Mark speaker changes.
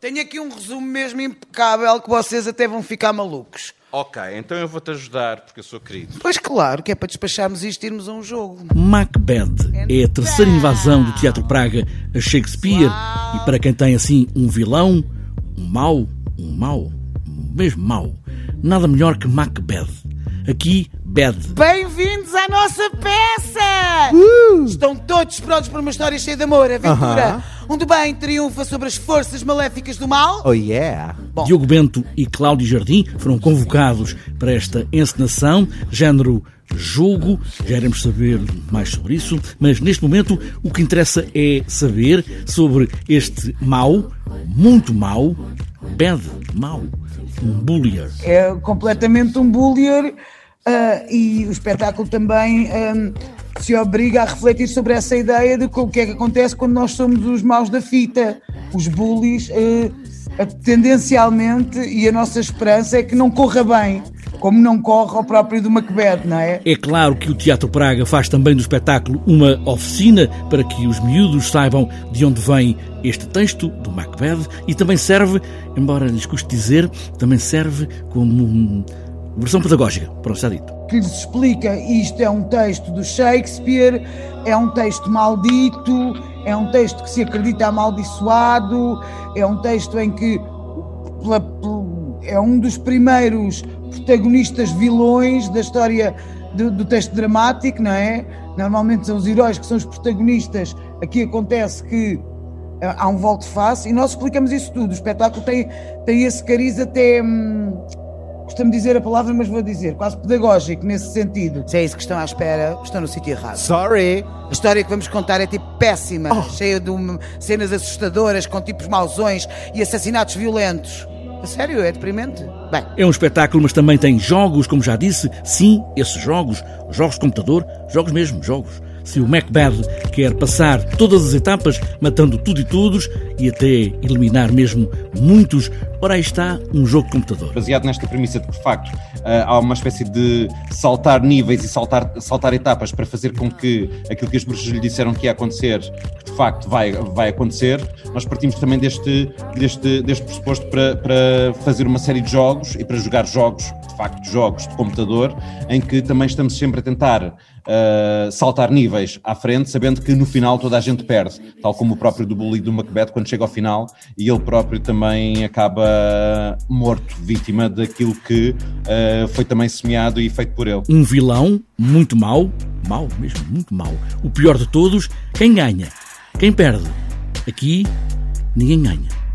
Speaker 1: Tenho aqui um resumo mesmo impecável que vocês até vão ficar malucos.
Speaker 2: Ok, então eu vou-te ajudar porque eu sou querido.
Speaker 1: Pois claro, que é para despacharmos isto e irmos a um jogo.
Speaker 3: Macbeth é a terceira invasão do Teatro Praga a Shakespeare e para quem tem assim um vilão, um mau, um mau, mesmo mau, nada melhor que Macbeth. Aqui, Bad.
Speaker 1: Bem-vindos à nossa peça! Uh! Estão todos prontos para uma história cheia de amor, aventura, uh -huh. Onde o bem triunfa sobre as forças maléficas do mal?
Speaker 4: Oh yeah!
Speaker 3: Bom. Diogo Bento e Cláudio Jardim foram convocados para esta encenação, género jogo, já iremos saber mais sobre isso, mas neste momento o que interessa é saber sobre este mau, muito mau, bad, mau, um bullier.
Speaker 1: É completamente um bullier Uh, e o espetáculo também um, se obriga a refletir sobre essa ideia de o que é que acontece quando nós somos os maus da fita, os bullies, uh, tendencialmente, e a nossa esperança é que não corra bem. Como não corre ao próprio do Macbeth, não é?
Speaker 3: É claro que o Teatro Praga faz também do espetáculo uma oficina para que os miúdos saibam de onde vem este texto do Macbeth e também serve, embora lhes custe dizer, também serve como Versão pedagógica, pronto, está dito.
Speaker 1: Que lhes explica isto é um texto do Shakespeare, é um texto maldito, é um texto que se acredita amaldiçoado, é um texto em que é um dos primeiros protagonistas vilões da história do, do texto dramático, não é? Normalmente são os heróis que são os protagonistas. Aqui acontece que eh, há um volte-face e nós explicamos isso tudo. O espetáculo tem, tem esse cariz até. Hum, costumo dizer a palavra, mas vou dizer, quase pedagógico nesse sentido. Se é isso que estão à espera, estão no sítio errado.
Speaker 4: Sorry.
Speaker 1: A história que vamos contar é tipo péssima, oh. cheia de cenas assustadoras, com tipos mausões e assassinatos violentos. A sério, é deprimente?
Speaker 3: Bem. É um espetáculo, mas também tem jogos, como já disse. Sim, esses jogos, jogos de computador, jogos mesmo, jogos se o Macbeth quer passar todas as etapas, matando tudo e todos e até eliminar mesmo muitos, ora aí está um jogo de computador.
Speaker 2: Baseado nesta premissa de que, de facto, eh, há uma espécie de saltar níveis e saltar, saltar etapas para fazer com que aquilo que as bruxas lhe disseram que ia acontecer, de facto vai, vai acontecer, nós partimos também deste, deste, deste pressuposto para, para fazer uma série de jogos e para jogar jogos, de facto, jogos de computador, em que também estamos sempre a tentar uh, saltar níveis à frente, sabendo que no final toda a gente perde, tal como o próprio do bully do Macbeth quando chega ao final e ele próprio também acaba morto, vítima daquilo que uh, foi também semeado e feito por ele.
Speaker 3: Um vilão muito mau, mau mesmo, muito mau. O pior de todos, quem ganha? Quem perde? Aqui ninguém ganha.